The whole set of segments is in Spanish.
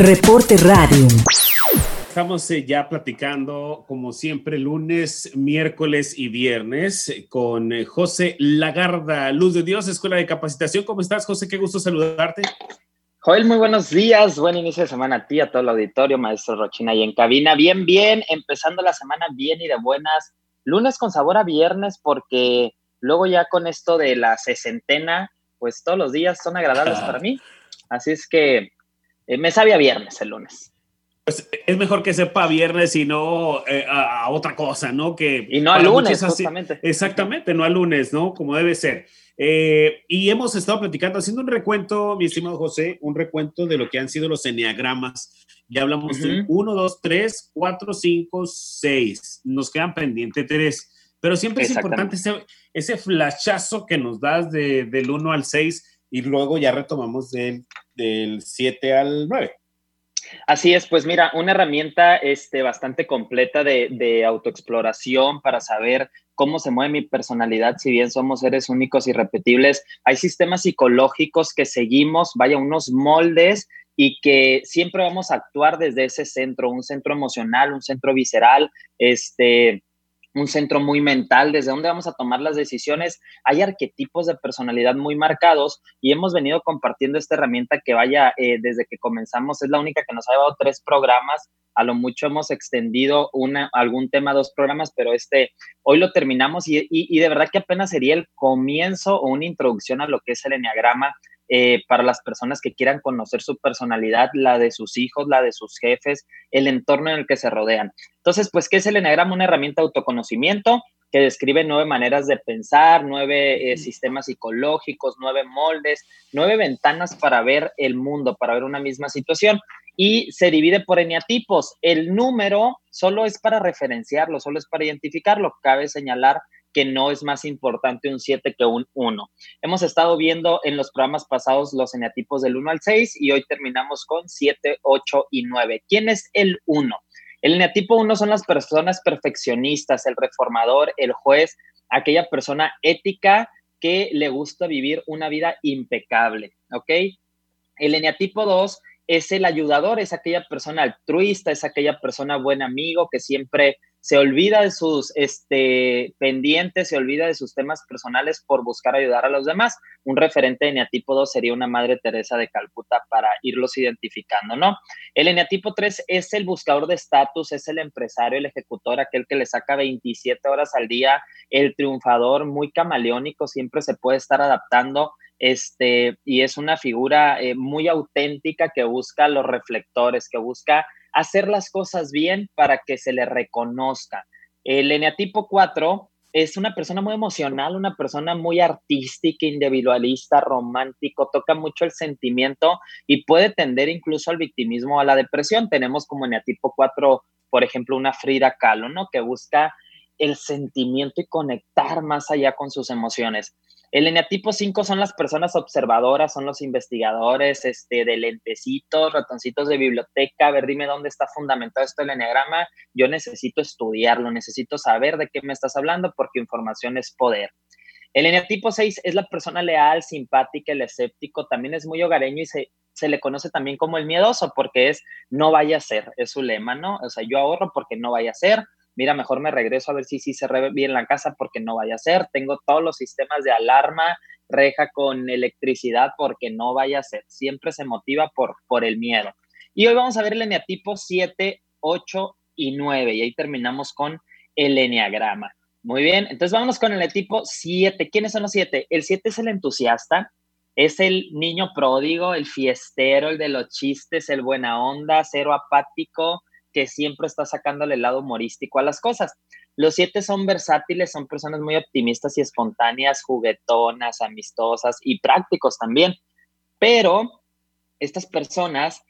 Reporte Radio. Estamos eh, ya platicando, como siempre, lunes, miércoles y viernes con eh, José Lagarda, Luz de Dios, Escuela de Capacitación. ¿Cómo estás, José? Qué gusto saludarte. Joel, muy buenos días. Buen inicio de semana a ti, a todo el auditorio, maestro Rochina y en cabina. Bien, bien, empezando la semana bien y de buenas. Lunes con sabor a viernes porque luego ya con esto de la sesentena, pues todos los días son agradables para mí. Así es que me sabía viernes el lunes. Pues es mejor que sepa viernes y no eh, a, otra cosa, ¿no? Que y no a lunes, justamente. Exactamente, no a lunes, ¿no? Como debe ser. Eh, y hemos estado platicando, haciendo un recuento, mi estimado José, un recuento de lo que han sido los enneagramas. Ya hablamos de 1, 2, 3, 4, 5, 6. Nos quedan pendientes tres. Pero siempre es importante ese, ese flashazo que nos das de, del 1 al 6 y luego ya retomamos del, del 7 al 9. Así es, pues mira, una herramienta este, bastante completa de, autoexploración para saber cómo se mueve mi personalidad, si bien somos seres únicos y repetibles. Hay sistemas psicológicos que seguimos, vaya, unos moldes y que siempre vamos a actuar desde ese centro, un centro emocional, un centro visceral, este, un centro muy mental, desde dónde vamos a tomar las decisiones. Hay arquetipos de personalidad muy marcados y hemos venido compartiendo esta herramienta que vaya eh, desde que comenzamos. Es la única que nos ha llevado tres programas. A lo mucho hemos extendido una, algún tema, dos programas, pero este, hoy lo terminamos y, y de verdad que apenas sería el comienzo o una introducción a lo que es el enneagrama eh, para las personas que quieran conocer su personalidad, la de sus hijos, la de sus jefes, el entorno en el que se rodean. Entonces, pues, ¿qué es el Enneagrama? Una herramienta de autoconocimiento que describe nueve maneras de pensar, nueve eh, sistemas psicológicos, nueve moldes, nueve ventanas para ver el mundo, para ver una misma situación. Y se divide por eneatipos. El número solo es para referenciarlo, solo es para identificarlo. Cabe señalar que no es más importante un 7 que un 1. Hemos estado viendo en los programas pasados los eneatipos del 1 al 6 y hoy terminamos con 7, 8 y 9. ¿Quién es el 1? El eneatipo 1 son las personas perfeccionistas, el reformador, el juez, aquella persona ética que le gusta vivir una vida impecable, ¿ok? El eneatipo 2 es el ayudador, es aquella persona altruista, es aquella persona buen amigo que siempre se olvida de sus este, pendientes, se olvida de sus temas personales por buscar ayudar a los demás. Un referente de eneatipo 2 sería una Madre Teresa de Calcuta para irlos identificando, ¿no? El eneatipo 3 es el buscador de estatus, es el empresario, el ejecutor, aquel que le saca 27 horas al día, el triunfador, muy camaleónico, siempre se puede estar adaptando este, y es una figura eh, muy auténtica que busca los reflectores, que busca hacer las cosas bien para que se le reconozca. El eneatipo 4 es una persona muy emocional, una persona muy artística, individualista, romántico, toca mucho el sentimiento y puede tender incluso al victimismo o a la depresión. Tenemos como eneatipo 4, por ejemplo, una Frida Kahlo, ¿no? Que busca el sentimiento y conectar más allá con sus emociones. El eneatipo 5 son las personas observadoras, son los investigadores este, de lentecitos, ratoncitos de biblioteca. A ver, dime dónde está fundamentado esto del eneagrama. Yo necesito estudiarlo, necesito saber de qué me estás hablando porque información es poder. El eneatipo 6 es la persona leal, simpática, el escéptico. También es muy hogareño y se, se le conoce también como el miedoso porque es no vaya a ser, es su lema, ¿no? O sea, yo ahorro porque no vaya a ser mira, mejor me regreso a ver si sí se ve bien la casa porque no vaya a ser, tengo todos los sistemas de alarma, reja con electricidad porque no vaya a ser, siempre se motiva por, por el miedo. Y hoy vamos a ver el eneatipo 7, 8 y 9 y ahí terminamos con el eneagrama. Muy bien, entonces vámonos con el eneatipo 7. ¿Quiénes son los 7? El 7 es el entusiasta, es el niño pródigo, el fiestero, el de los chistes, el buena onda, cero apático, siempre está sacándole el lado humorístico a las cosas. Los siete son versátiles, son personas muy optimistas y espontáneas, juguetonas, amistosas y prácticos también. Pero estas personas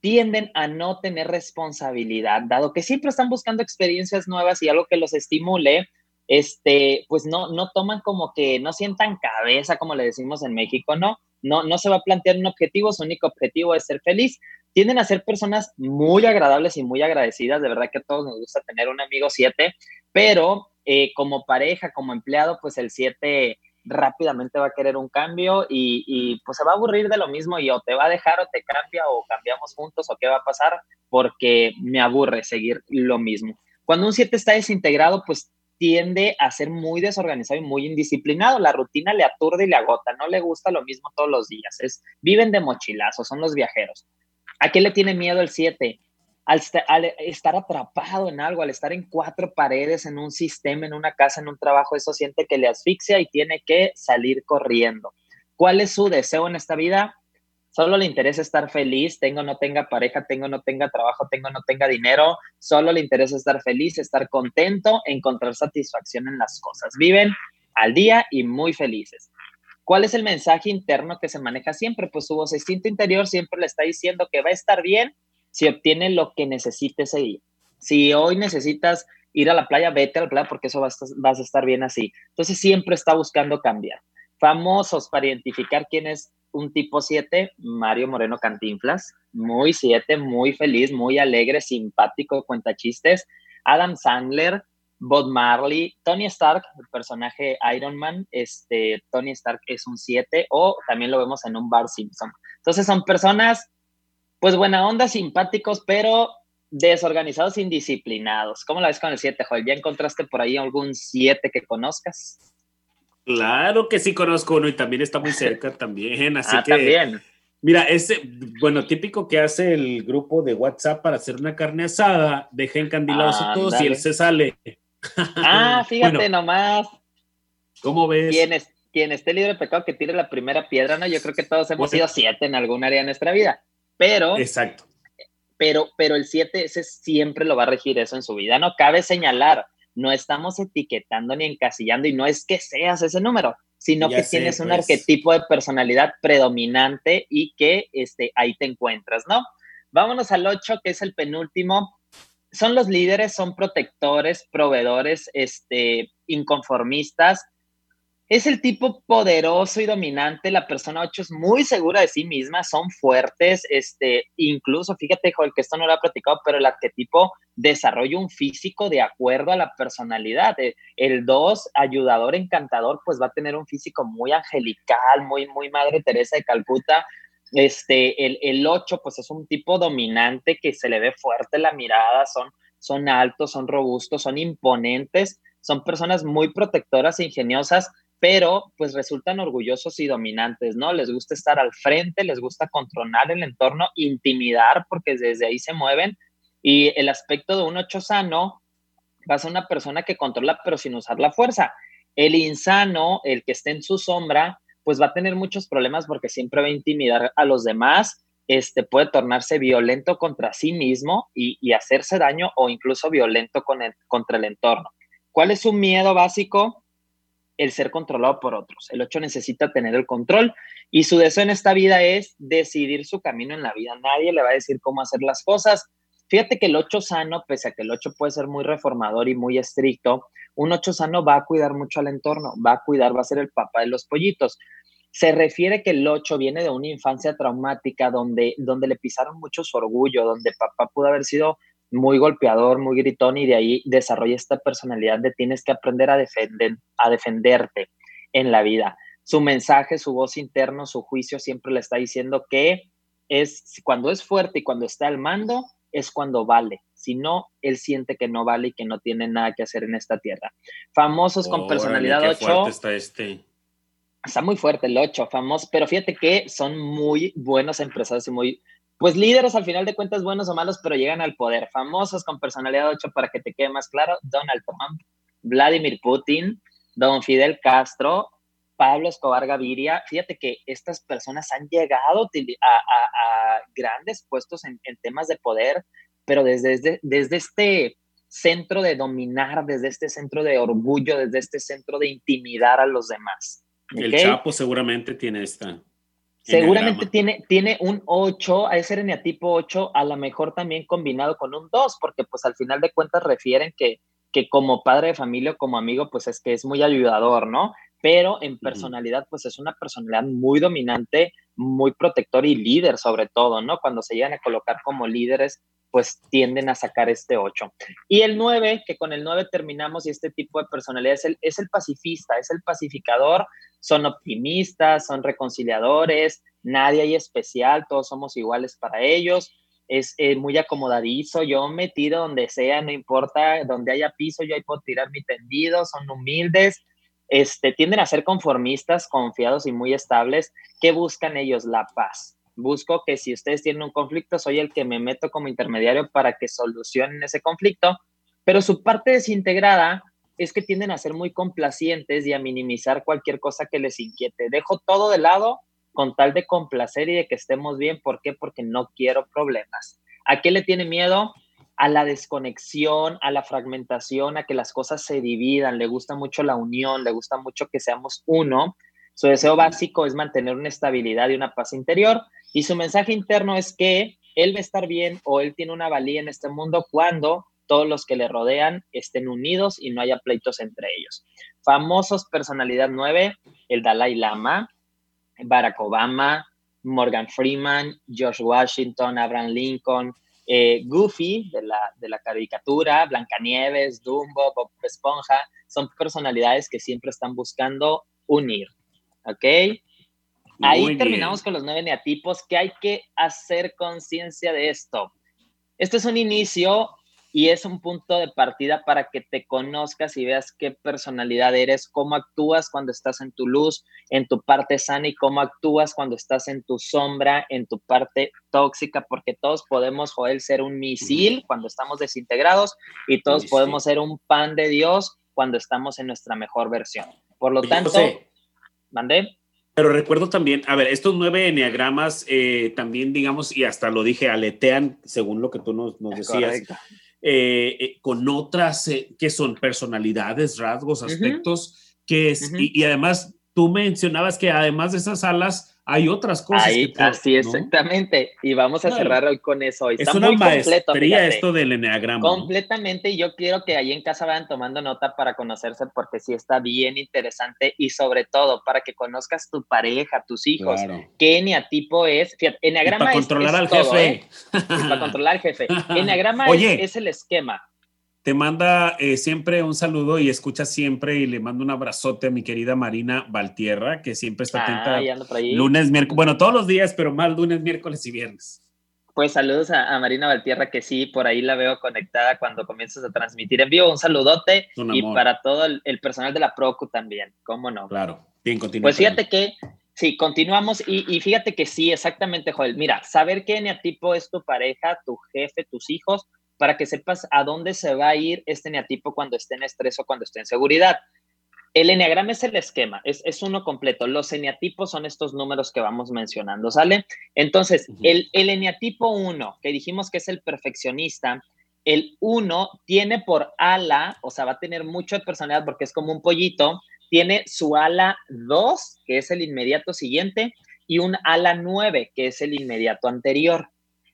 tienden a no tener responsabilidad, dado que siempre están buscando experiencias nuevas y algo que los estimule, este, pues no, no toman como que no sientan cabeza, como le decimos en México, ¿no? No, no se va a plantear un objetivo, su único objetivo es ser feliz tienden a ser personas muy agradables y muy agradecidas. De verdad que a todos nos gusta tener un amigo 7, pero eh, como pareja, como empleado, pues el 7 rápidamente va a querer un cambio y, pues se va a aburrir de lo mismo y o te va a dejar o te cambia o cambiamos juntos o qué va a pasar porque me aburre seguir lo mismo. Cuando un 7 está desintegrado, pues tiende a ser muy desorganizado y muy indisciplinado. La rutina le aturde y le agota, no le gusta lo mismo todos los días. Es, viven de mochilazo, son los viajeros. ¿A qué le tiene miedo el 7? Al, estar atrapado en algo, al estar en cuatro paredes, en un sistema, en una casa, en un trabajo, eso siente que le asfixia y tiene que salir corriendo. ¿Cuál es su deseo en esta vida? Solo le interesa estar feliz, tengo no tenga pareja, tengo no tenga trabajo, tengo no tenga dinero, solo le interesa estar feliz, estar contento, encontrar satisfacción en las cosas. Viven al día y muy felices. ¿Cuál es el mensaje interno que se maneja siempre? Pues su voz instinto interior siempre le está diciendo que va a estar bien si obtiene lo que necesite ese día. Si hoy necesitas ir a la playa, vete a la playa porque eso vas vas a estar bien así. Entonces siempre está buscando cambiar. Famosos para identificar quién es un tipo 7, Mario Moreno Cantinflas, muy 7, muy feliz, muy alegre, simpático, cuenta chistes. Adam Sandler, Bob Marley, Tony Stark, el personaje Iron Man, este, Tony Stark es un 7 o también lo vemos en un Bar Simpson. Entonces son personas, pues buena onda, simpáticos, pero desorganizados, indisciplinados. ¿Cómo la ves con el 7, Joel? ¿Ya encontraste por ahí algún 7 que conozcas? Claro que sí conozco uno y también está muy cerca también, así ah, que... También. Mira, ese, bueno, típico que hace el grupo de WhatsApp para hacer una carne asada, deja encandilados a todos y él se sale. Ah, fíjate nomás. ¿Cómo ves? Quien, es, quien esté libre de pecado que tire la primera piedra, ¿no? Yo creo que todos hemos sido siete en algún área de nuestra vida. Pero. Exacto. Pero, pero el siete, ese siempre lo va a regir eso en su vida. No cabe señalar no estamos etiquetando ni encasillando y no es que seas ese número, sino que tienes un pues. arquetipo de personalidad predominante y que este, ahí te encuentras, ¿no? Vámonos al 8, que es el penúltimo. Son los líderes, son protectores, proveedores, este, inconformistas, es el tipo poderoso y dominante, la persona 8 es muy segura de sí misma, son fuertes, este, incluso, fíjate, Joel, que esto no lo ha platicado, pero el arquetipo desarrolla un físico de acuerdo a la personalidad. Eh, el 2, ayudador, encantador, pues va a tener un físico muy angelical, muy, muy Madre Teresa de Calcuta. Este, el, el 8, pues es un tipo dominante que se le ve fuerte la mirada, son, son altos, son robustos, son imponentes, son personas muy protectoras e ingeniosas pero pues resultan orgullosos y dominantes, ¿no? Les gusta estar al frente, les gusta controlar el entorno, intimidar, porque desde ahí se mueven. Y el aspecto de un ocho sano va a ser una persona que controla, pero sin usar la fuerza. El insano, el que esté en su sombra, pues va a tener muchos problemas porque siempre va a intimidar a los demás, este, puede tornarse violento contra sí mismo y, hacerse daño o incluso violento con contra el entorno. ¿Cuál es su miedo básico? el ser controlado por otros. El 8 necesita tener el control y su deseo en esta vida es decidir su camino en la vida. Nadie le va a decir cómo hacer las cosas. Fíjate que el 8 sano, pese a que el 8 puede ser muy reformador y muy estricto, un 8 sano va a cuidar mucho al entorno, va a cuidar, va a ser el papá de los pollitos. Se refiere que el 8 viene de una infancia traumática donde, donde le pisaron mucho su orgullo, donde papá pudo haber sido muy golpeador, muy gritón y de ahí desarrolla esta personalidad de tienes que aprender a, defender, a defenderte en la vida. Su mensaje, su voz interna, su juicio siempre le está diciendo que es cuando es fuerte y cuando está al mando es cuando vale. Si no, él siente que no vale y que no tiene nada que hacer en esta tierra. Famosos con personalidad 8. Está, este. está muy fuerte el 8, famoso, pero fíjate que son muy buenos empresarios y muy pues líderes al final de cuentas buenos o malos, pero llegan al poder. Famosos con personalidad 8 para que te quede más claro, Donald Trump, Vladimir Putin, Don Fidel Castro, Pablo Escobar Gaviria. Fíjate que estas personas han llegado a, grandes puestos en, temas de poder, pero desde, desde, este centro de dominar, desde este centro de orgullo, desde este centro de intimidar a los demás. El Chapo seguramente tiene esta. Seguramente tiene, tiene un 8, a ese eneatipo 8, a lo mejor también combinado con un 2, porque pues al final de cuentas refieren que, que como padre de familia o como amigo, pues es que es muy ayudador, ¿no? Pero en personalidad, pues es una personalidad muy dominante, muy protector y líder sobre todo, ¿no? Cuando se llegan a colocar como líderes, pues tienden a sacar este 8. Y el 9, que con el 9 terminamos y este tipo de personalidad es el, es el pacifista, es el pacificador, son optimistas, son reconciliadores, nadie hay especial, todos somos iguales para ellos, es eh, muy acomodadizo, yo me tiro donde sea, no importa, donde haya piso, yo ahí puedo tirar mi tendido, son humildes, este, tienden a ser conformistas, confiados y muy estables. ¿Qué buscan ellos? La paz. Busco que si ustedes tienen un conflicto, soy el que me meto como intermediario para que solucionen ese conflicto, pero su parte desintegrada es que tienden a ser muy complacientes y a minimizar cualquier cosa que les inquiete. Dejo todo de lado con tal de complacer y de que estemos bien. ¿Por qué? Porque no quiero problemas. ¿A qué le tiene miedo? A la desconexión, a la fragmentación, a que las cosas se dividan, le gusta mucho la unión, le gusta mucho que seamos uno. Su deseo básico es mantener una estabilidad y una paz interior y su mensaje interno es que él va a estar bien o él tiene una valía en este mundo cuando todos los que le rodean estén unidos y no haya pleitos entre ellos. Famosos personalidad 9, el Dalai Lama, Barack Obama, Morgan Freeman, George Washington, Abraham Lincoln, eh, Goofy de la, de la caricatura, Blancanieves, Dumbo, Bob Esponja, son personalidades que siempre están buscando unir. ¿Ok? Ahí terminamos con los nueve neatipos, que hay que hacer conciencia de esto. Esto es un inicio y es un punto de partida para que te conozcas y veas qué personalidad eres, cómo actúas cuando estás en tu luz, en tu parte sana y cómo actúas cuando estás en tu sombra, en tu parte tóxica, porque todos podemos, Joel, ser un misil cuando estamos desintegrados y todos podemos ser un pan de Dios cuando estamos en nuestra mejor versión. Por lo tanto, mandé. Pero recuerdo también, a ver, estos nueve enneagramas eh, también, digamos, y hasta lo dije, aletean, según lo que tú nos, nos decías. Eh, eh, con otras eh, que son personalidades, rasgos, aspectos, que es, y, además tú mencionabas que además de esas alas, hay otras cosas. Ahí, así, exactamente. Y vamos a cerrar hoy con eso. es una maestría esto del eneagrama. Completamente. Y yo quiero que ahí en casa vayan tomando nota para conocerse, porque sí está bien interesante. Y sobre todo, para que conozcas tu pareja, tus hijos. ¿Qué eneatipo es? Fíjate, eneagrama para controlar al jefe. ¿eh? para controlar al jefe. Eneagrama es el esquema te manda eh, siempre un saludo y escucha siempre y le mando un abrazote a mi querida Marina Valtierra, que siempre está atenta. Ah, lunes, miércoles, bueno, todos los días, pero más lunes, miércoles y viernes. Pues saludos a, Marina Valtierra, que sí, por ahí la veo conectada cuando comienzas a transmitir en vivo. Un saludote y para todo el, personal de la Procu también, ¿cómo no? Claro, bien, continúa. Pues fíjate que, sí, continuamos y, y, fíjate que sí, exactamente, Joel. Mira, saber qué eneatipo es tu pareja, tu jefe, tus hijos, para que sepas a dónde se va a ir este eneatipo cuando esté en estrés o cuando esté en seguridad. El eneagrama es el esquema, es, uno completo. Los eneatipos son estos números que vamos mencionando, ¿sale? Entonces, el, el eneatipo 1, que dijimos que es el perfeccionista, el 1 tiene por ala, o sea, va a tener mucha personalidad porque es como un pollito, tiene su ala 2, que es el inmediato siguiente, y un ala 9, que es el inmediato anterior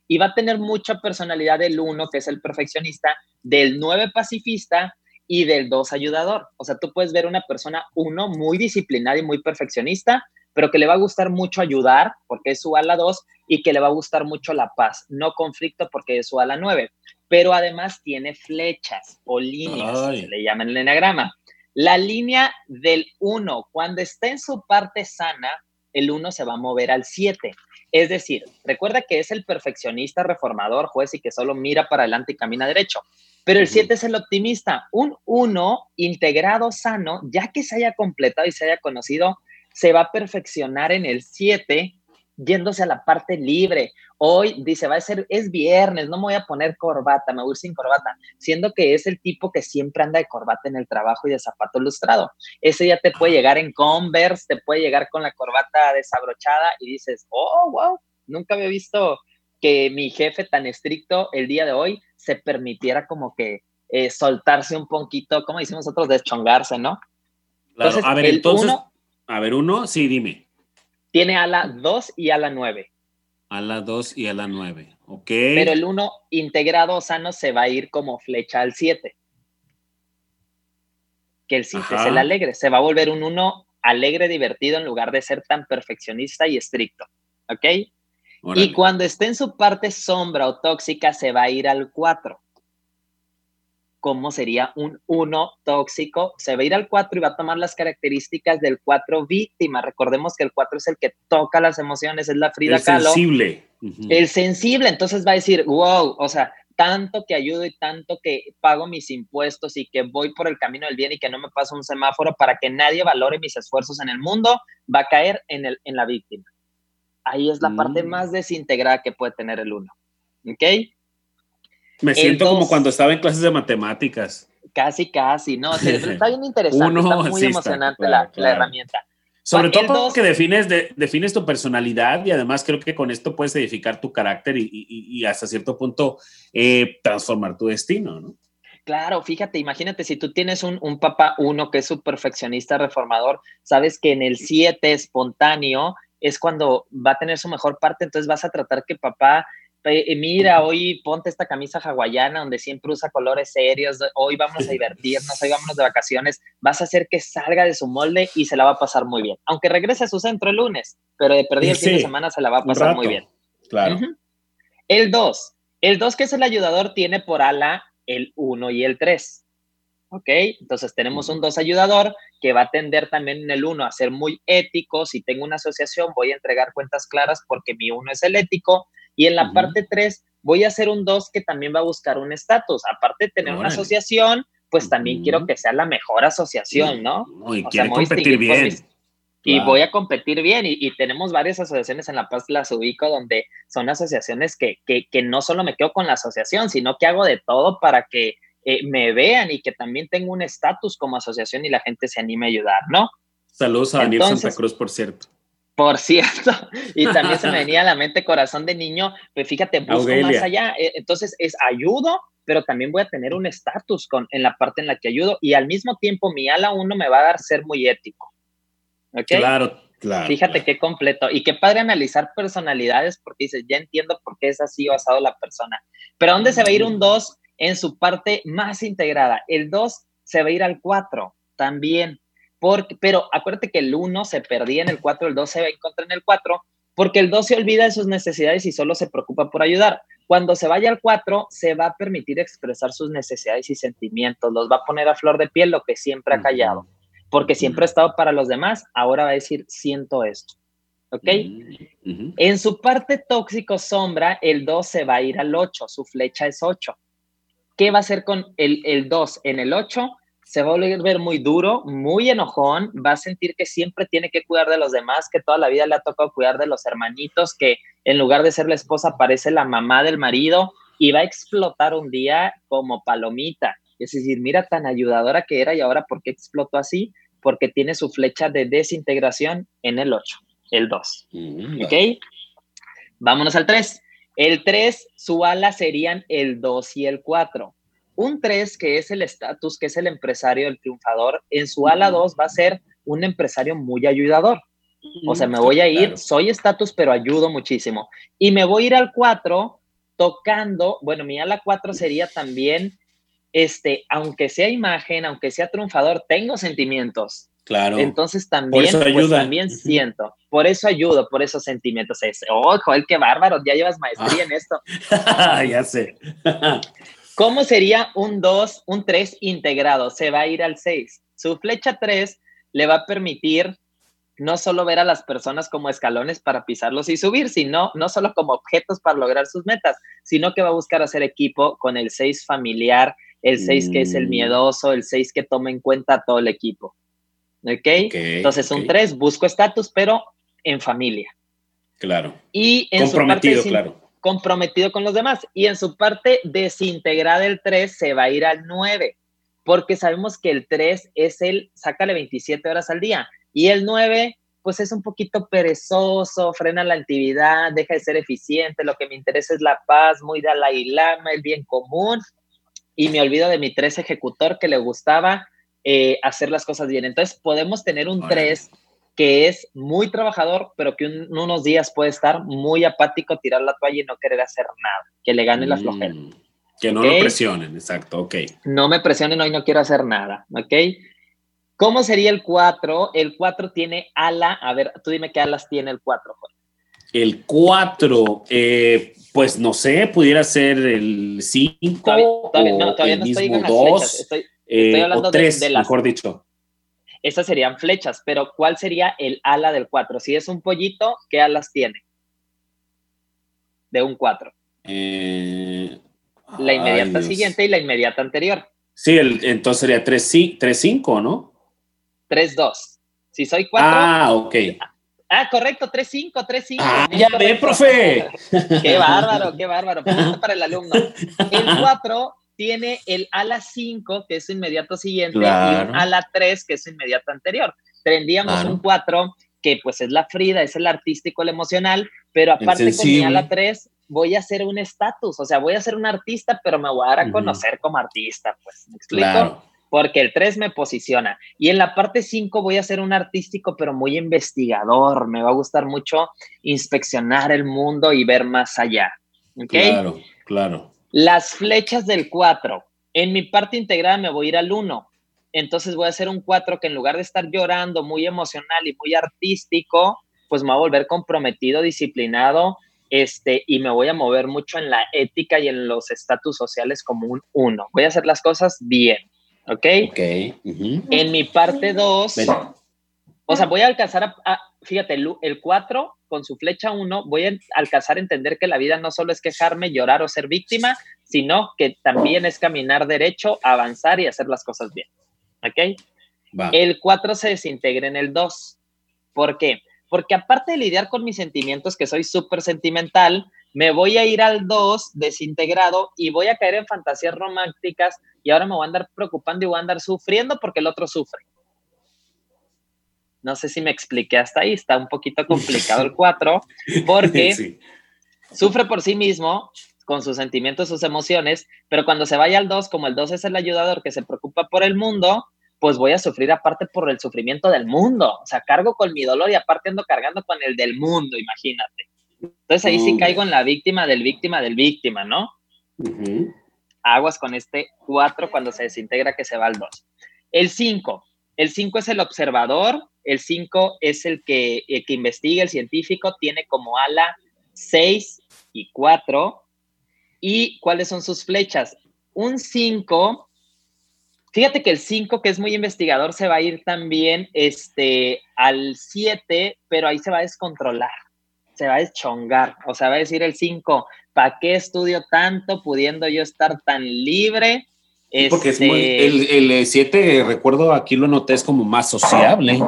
y va a tener mucha personalidad del uno, que es el perfeccionista, del nueve pacifista y del dos ayudador. O sea, tú puedes ver una persona uno muy disciplinada y muy perfeccionista, pero que le va a gustar mucho ayudar porque es su ala dos y que le va a gustar mucho la paz, no conflicto porque es su ala nueve. Pero además tiene flechas o líneas, se le llaman el enagrama. La línea del uno, cuando está en su parte sana, el uno se va a mover al 7. Es decir, recuerda que es el perfeccionista, reformador, juez y que solo mira para adelante y camina derecho. Pero el 7 es el optimista. Un 1 integrado sano, ya que se haya completado y se haya conocido, se va a perfeccionar en el 7 yéndose a la parte libre. Hoy dice, va a ser, es viernes, no me voy a poner corbata, me voy sin corbata, siendo que es el tipo que siempre anda de corbata en el trabajo y de zapato ilustrado. Ese ya te puede llegar en Converse, te puede llegar con la corbata desabrochada y dices, oh, wow, nunca había visto que mi jefe tan estricto el día de hoy se permitiera como que eh, soltarse un poquito, como decimos nosotros, deschongarse, ¿no? Claro, a ver, entonces, a ver, uno, sí, dime. Tiene ala 2 y ala 9. Ala 2 y ala 9, ok. Pero el 1 integrado sano se va a ir como flecha al 7. Que el 7 es el alegre. Se va a volver un 1 alegre, divertido, en lugar de ser tan perfeccionista y estricto. ¿Ok? Y cuando esté en su parte sombra o tóxica, se va a ir al 4. ¿Cómo sería un 1 tóxico? Se va a ir al 4 y va a tomar las características del 4 víctima. Recordemos que el 4 es el que toca las emociones, es la Frida Kahlo. El sensible. El sensible, entonces va a decir, wow, o sea, tanto que ayudo y tanto que pago mis impuestos y que voy por el camino del bien y que no me paso un semáforo para que nadie valore mis esfuerzos en el mundo, va a caer en, el, en la víctima. Ahí es la parte mm. más desintegrada que puede tener el uno. ¿Ok? Me siento como cuando estaba en clases de matemáticas. Casi, casi, ¿no? está bien interesante, está muy emocionante la, herramienta. Sobre todo porque defines, defines tu personalidad y además creo que con esto puedes edificar tu carácter y, hasta cierto punto eh, transformar tu destino, ¿no? Claro, fíjate, imagínate si tú tienes un, un papá uno que es su perfeccionista reformador, sabes que en el 7 espontáneo es cuando va a tener su mejor parte, entonces vas a tratar que papá, mira, hoy ponte esta camisa hawaiana donde siempre usa colores serios, hoy vamos a divertirnos, hoy vamos de vacaciones, vas a hacer que salga de su molde y se la va a pasar muy bien, aunque regrese a su centro el lunes, pero de perdido el fin de semana se la va a pasar muy bien. Claro. El 2, el 2 que es el ayudador tiene por ala el 1 y el 3. ¿Ok? Entonces tenemos un 2 ayudador que va a tender también en el 1 a ser muy ético. Si tengo una asociación, voy a entregar cuentas claras porque mi 1 es el ético. Y en la parte 3, voy a hacer un 2 que también va a buscar un estatus. Aparte de tener una asociación, pues también quiero que sea la mejor asociación, ¿no? y quiero competir bien. Y voy a competir bien. Y, tenemos varias asociaciones en La Paz, las ubico, donde son asociaciones que, que, que no solo me quedo con la asociación, sino que hago de todo para que eh, me vean y que también tengo un estatus como asociación y la gente se anime a ayudar, ¿no? Saludos a Daniel Santa Cruz, por cierto. Por cierto, y también se me venía a la mente corazón de niño, pues fíjate, busco más allá. Eh, entonces es ayudo, pero también voy a tener un estatus en la parte en la que ayudo y al mismo tiempo mi ala uno me va a dar ser muy ético. ¿Ok? Claro, claro. Fíjate qué completo y qué padre analizar personalidades porque dices, ya entiendo por qué es así basado la persona. Pero ¿a dónde se va a ir un 2? en su parte más integrada. El 2 se va a ir al 4 también, porque, pero acuérdate que el 1 se perdía en el 4, el 2 se va a encontrar en el 4, porque el 2 se olvida de sus necesidades y solo se preocupa por ayudar. Cuando se vaya al 4, se va a permitir expresar sus necesidades y sentimientos, los va a poner a flor de piel lo que siempre ha callado, porque siempre ha estado para los demás, ahora va a decir, siento esto. ¿Ok? En su parte tóxico sombra, el 2 se va a ir al 8, su flecha es 8. ¿Qué va a hacer con el, 2 en el 8? Se va a volver muy duro, muy enojón, va a sentir que siempre tiene que cuidar de los demás, que toda la vida le ha tocado cuidar de los hermanitos, que en lugar de ser la esposa parece la mamá del marido y va a explotar un día como palomita. Es decir, mira tan ayudadora que era y ahora ¿por qué explotó así? Porque tiene su flecha de desintegración en el 8, el 2. Mm, ¿Ok? Vámonos al 3. El 3, su ala serían el 2 y el 4. Un 3, que es el estatus, que es el empresario, el triunfador, en su ala 2 va a ser un empresario muy ayudador. O sea, me voy a ir, soy estatus, pero ayudo muchísimo. Y me voy a ir al 4 tocando, bueno, mi ala 4 sería también, este, aunque sea imagen, aunque sea triunfador, tengo sentimientos. Claro. Entonces también, pues, también siento. Por eso ayudo, por esos sentimientos. Es, oh, joder, qué bárbaro, ya llevas maestría en esto. ya sé. ¿Cómo sería un 2, un 3 integrado? Se va a ir al 6. Su flecha 3 le va a permitir no solo ver a las personas como escalones para pisarlos y subir, sino no solo como objetos para lograr sus metas, sino que va a buscar hacer equipo con el 6 familiar, el 6 que es el mm. miedoso, el 6 que toma en cuenta a todo el equipo. ¿Ok? Entonces, un 3, busco estatus, pero en familia. Claro. Y en comprometido, su parte, claro. Comprometido con los demás. Y en su parte desintegrada el 3 se va a ir al 9, porque sabemos que el 3 es el, sácale 27 horas al día. Y el 9, pues es un poquito perezoso, frena la actividad, deja de ser eficiente, lo que me interesa es la paz, muy Dalai Lama, el bien común. Y me olvido de mi 3 ejecutor que le gustaba eh, hacer las cosas bien. Entonces podemos tener un 3 que es muy trabajador, pero que unos días puede estar muy apático, tirar la toalla y no querer hacer nada, que le gane la mm, flojera. Que no lo presionen, exacto, ok. No me presionen hoy, no quiero hacer nada, ok. ¿Cómo sería el 4? El 4 tiene ala, a ver, tú dime qué alas tiene el 4. El 4, eh, pues no sé, pudiera ser el 5 todavía, no, todavía no estoy las 2, estoy, estoy hablando o 3, de, las, mejor dicho. Esas serían flechas, pero ¿cuál sería el ala del 4? Si es un pollito, ¿qué alas tiene? De un 4. Eh, la inmediata siguiente y la inmediata anterior. Sí, el, entonces sería 3-5, ¿no? 3-2. Si soy 4. Ah, ok. Ah, correcto, 3-5, 3-5. Ah, ya ve, profe. qué bárbaro, qué bárbaro. para el alumno. El 4 tiene el ala 5, que es su inmediato siguiente, y un ala 3, que es su inmediato anterior. Tendríamos un 4, que pues es la Frida, es el artístico, el emocional, pero aparte con mi ala 3 voy a hacer un estatus, o sea, voy a ser un artista, pero me voy a dar a conocer como artista, pues, ¿me explico? Porque el 3 me posiciona. Y en la parte 5 voy a ser un artístico, pero muy investigador. Me va a gustar mucho inspeccionar el mundo y ver más allá. ¿Okay? Claro, claro. Las flechas del 4. En mi parte integrada me voy a ir al 1. Entonces voy a hacer un 4 que en lugar de estar llorando, muy emocional y muy artístico, pues me va a volver comprometido, disciplinado, este, y me voy a mover mucho en la ética y en los estatus sociales como un uno. Voy a hacer las cosas bien, ¿ok? Ok. En mi parte 2, o sea, voy a alcanzar a, fíjate, el 4 con su flecha 1, voy a alcanzar a entender que la vida no solo es quejarme, llorar o ser víctima, sino que también es caminar derecho, avanzar y hacer las cosas bien, ¿ok? El 4 se desintegra en el 2. ¿Por qué? porque aparte de lidiar con mis sentimientos, que soy súper sentimental, me voy a ir al 2 desintegrado y voy a caer en fantasías románticas y ahora me voy a andar preocupando y voy a andar sufriendo porque el otro sufre. No sé si me expliqué hasta ahí, está un poquito complicado el 4, porque sufre por sí mismo, con sus sentimientos, sus emociones, pero cuando se vaya al 2, como el 2 es el ayudador que se preocupa por el mundo, pues voy a sufrir aparte por el sufrimiento del mundo. O sea, cargo con mi dolor y aparte ando cargando con el del mundo, imagínate. Entonces ahí sí caigo en la víctima del víctima del víctima, ¿no? Aguas con este 4 cuando se desintegra que se va al 2. El 5. El 5 es el observador, el 5 es el que, el que investiga, el científico, tiene como ala 6 y 4. ¿Y cuáles son sus flechas? Un 5 Fíjate que el 5, que es muy investigador, se va a ir también este, al 7, pero ahí se va a descontrolar, se va a deschongar. O sea, va a decir el 5, ¿para qué estudio tanto pudiendo yo estar tan libre? Porque es muy, este el 7, recuerdo, aquí lo noté, es como más sociable.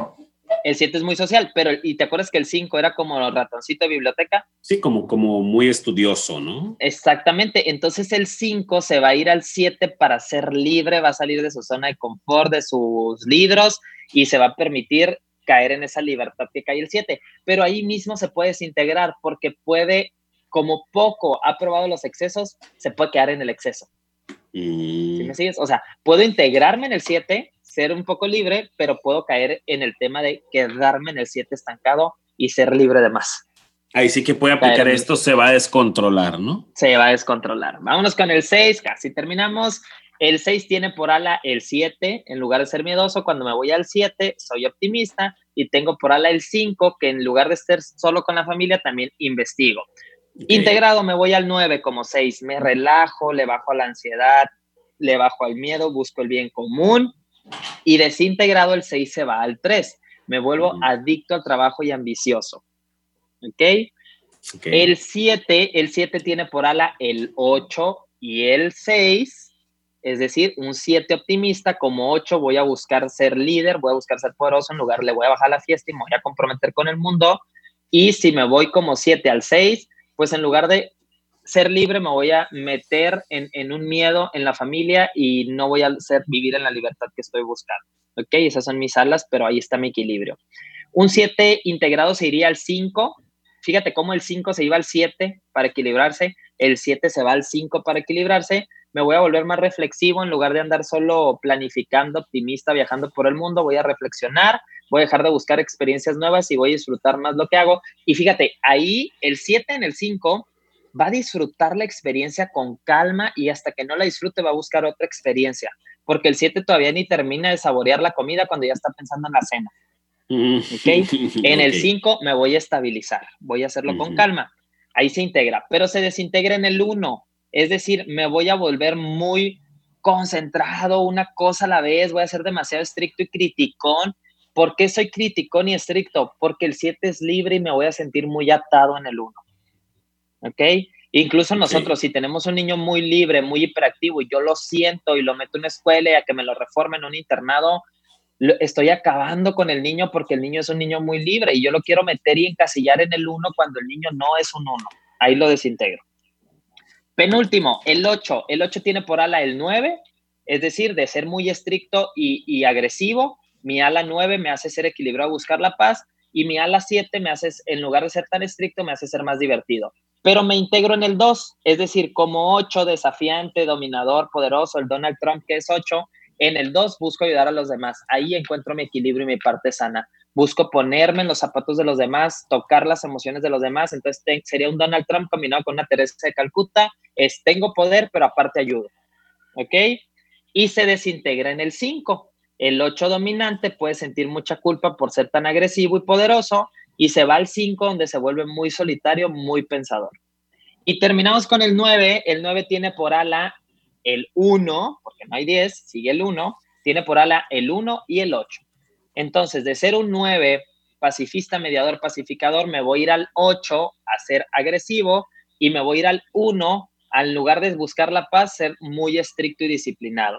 El 7 es muy social, pero ¿y te acuerdas que el 5 era como ratoncito de biblioteca? Sí, como, como muy estudioso, ¿no? Exactamente. Entonces el 5 se va a ir al 7 para ser libre, va a salir de su zona de confort, de sus libros y se va a permitir caer en esa libertad que cae el 7. Pero ahí mismo se puede desintegrar porque puede, como poco ha probado los excesos, se puede quedar en el exceso. ¿Sí me sigues? O sea, puedo integrarme en el 7 ser un poco libre, pero puedo caer en el tema de quedarme en el 7 estancado y ser libre de más. Ahí sí que puede aplicar esto, se va a descontrolar, ¿no? Se va a descontrolar. Vámonos con el 6, casi terminamos. El 6 tiene por ala el 7, en lugar de ser miedoso, cuando me voy al 7 soy optimista y tengo por ala el 5, que en lugar de estar solo con la familia también investigo. Integrado me voy al 9 como 6, me relajo, le bajo a la ansiedad, le bajo al miedo, busco el bien común y desintegrado el 6 se va al 3. Me vuelvo adicto al trabajo y ambicioso. ¿Ok? El 7, el 7 tiene por ala el 8 y el 6. Es decir, un 7 optimista, como 8 voy a buscar ser líder, voy a buscar ser poderoso, en lugar le voy a bajar la fiesta y me voy a comprometer con el mundo. Y si me voy como 7 al 6, pues en lugar de ser libre me voy a meter en, un miedo en la familia y no voy a ser, vivir en la libertad que estoy buscando. ¿Ok? Esas son mis alas, pero ahí está mi equilibrio. Un 7 integrado se iría al 5. Fíjate cómo el 5 se iba al 7 para equilibrarse, el 7 se va al 5 para equilibrarse. Me voy a volver más reflexivo en lugar de andar solo planificando, optimista, viajando por el mundo. Voy a reflexionar, voy a dejar de buscar experiencias nuevas y voy a disfrutar más lo que hago. Y fíjate, ahí el 7 en el 5 va a disfrutar la experiencia con calma y hasta que no la disfrute va a buscar otra experiencia, porque el 7 todavía ni termina de saborear la comida cuando ya está pensando en la cena. En el 5 me voy a estabilizar, voy a hacerlo con calma. Ahí se integra, pero se desintegra en el 1. Es decir, me voy a volver muy concentrado, una cosa a la vez, voy a ser demasiado estricto y criticón. ¿Por qué soy criticón y estricto? Porque el 7 es libre y me voy a sentir muy atado en el 1. ¿Ok? Incluso nosotros, si tenemos un niño muy libre, muy hiperactivo y yo lo siento y lo meto en una escuela y a que me lo reformen en un internado, estoy acabando con el niño porque el niño es un niño muy libre y yo lo quiero meter y encasillar en el 1 cuando el niño no es un 1. Ahí lo desintegro. Penúltimo, el 8. El 8 tiene por ala el 9, es decir, de ser muy estricto y, agresivo. Mi ala 9 me hace ser equilibrado, buscar la paz. Y mi ala 7 me hace, en lugar de ser tan estricto, me hace ser más divertido. Pero me integro en el 2, es decir, como 8, desafiante, dominador, poderoso, el Donald Trump que es 8, en el 2 busco ayudar a los demás. Ahí encuentro mi equilibrio y mi parte sana. Busco ponerme en los zapatos de los demás, tocar las emociones de los demás. Entonces sería un Donald Trump combinado con una Teresa de Calcuta. Es tengo poder, pero aparte ayudo. ¿Ok? Y se desintegra en el 5. El 8 dominante puede sentir mucha culpa por ser tan agresivo y poderoso y se va al 5 donde se vuelve muy solitario, muy pensador. Y terminamos con el 9. El 9 tiene por ala el 1, porque no hay 10, sigue el 1, tiene por ala el 1 y el 8. Entonces, de ser un 9, pacifista, mediador, pacificador, me voy a ir al 8 a ser agresivo y me voy a ir al 1, al lugar de buscar la paz, ser muy estricto y disciplinado.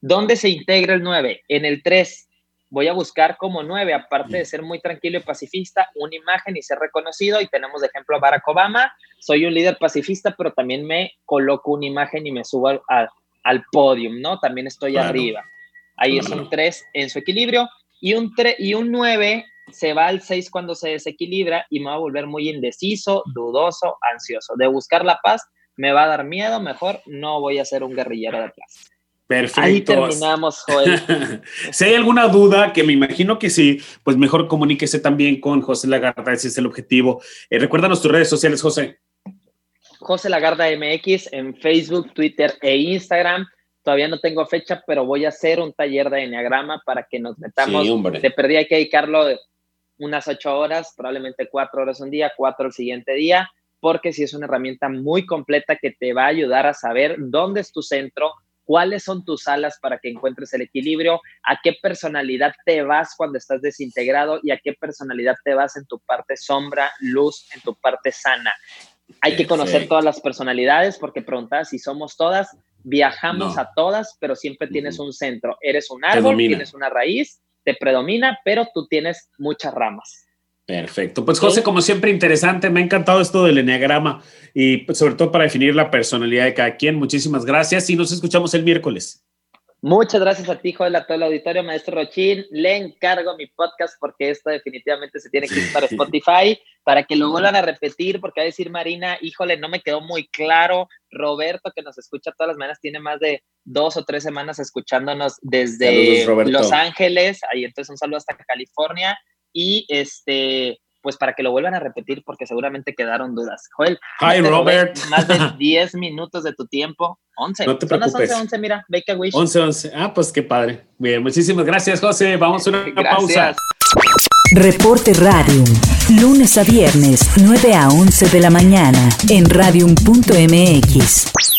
¿Dónde se integra el 9? En el 3. Voy a buscar como 9, aparte de ser muy tranquilo y pacifista, una imagen y ser reconocido. Y tenemos de ejemplo a Barack Obama. Soy un líder pacifista, pero también me coloco una imagen y me subo al, al, podium, ¿no? También estoy arriba. Ahí es un 3 en su equilibrio. Y un, y un 9 se va al 6 cuando se desequilibra y me va a volver muy indeciso, dudoso, ansioso. De buscar la paz me va a dar miedo, mejor no voy a ser un guerrillero de paz. Perfecto. Ahí terminamos, Joel. si hay alguna duda, que me imagino que sí, pues mejor comuníquese también con José Lagarda, ese es el objetivo. Eh, recuérdanos tus redes sociales, José. José Lagarda MX en Facebook, Twitter e Instagram. Todavía no tengo fecha, pero voy a hacer un taller de enneagrama para que nos metamos. Sí, Te perdí, hay que dedicarlo unas ocho horas, probablemente cuatro horas un día, cuatro el siguiente día, porque sí es una herramienta muy completa que te va a ayudar a saber dónde es tu centro, cuáles son tus alas para que encuentres el equilibrio, a qué personalidad te vas cuando estás desintegrado y a qué personalidad te vas en tu parte sombra, luz, en tu parte sana. Hay que conocer todas las personalidades porque preguntas si somos todas, viajamos a todas, pero siempre tienes un centro. Eres un árbol, tienes una raíz, te predomina, pero tú tienes muchas ramas. Perfecto. Pues José, como siempre, interesante. Me ha encantado esto del enneagrama y pues, sobre todo para definir la personalidad de cada quien. Muchísimas gracias y nos escuchamos el miércoles. Muchas gracias a ti, Joel, a todo el auditorio, maestro Rochín. Le encargo mi podcast porque esto definitivamente se tiene que ir para Spotify para que lo vuelvan a repetir, porque va a decir Marina, híjole, no me quedó muy claro. Roberto, que nos escucha todas las mañanas, tiene más de dos o tres semanas escuchándonos desde Los Ángeles. Ahí entonces un saludo hasta California. Y este, pues para que lo vuelvan a repetir porque seguramente quedaron dudas. Joel, Hi, Robert. más de 10 minutos de tu tiempo. 11. No te preocupes. Son las 11, 11, mira, Make a Wish. 11, 11. Ah, pues qué padre. Bien, muchísimas gracias, José. Vamos a una pausa. Reporte Radio. Lunes a viernes, 9 a 11 de la mañana, en radium.mx.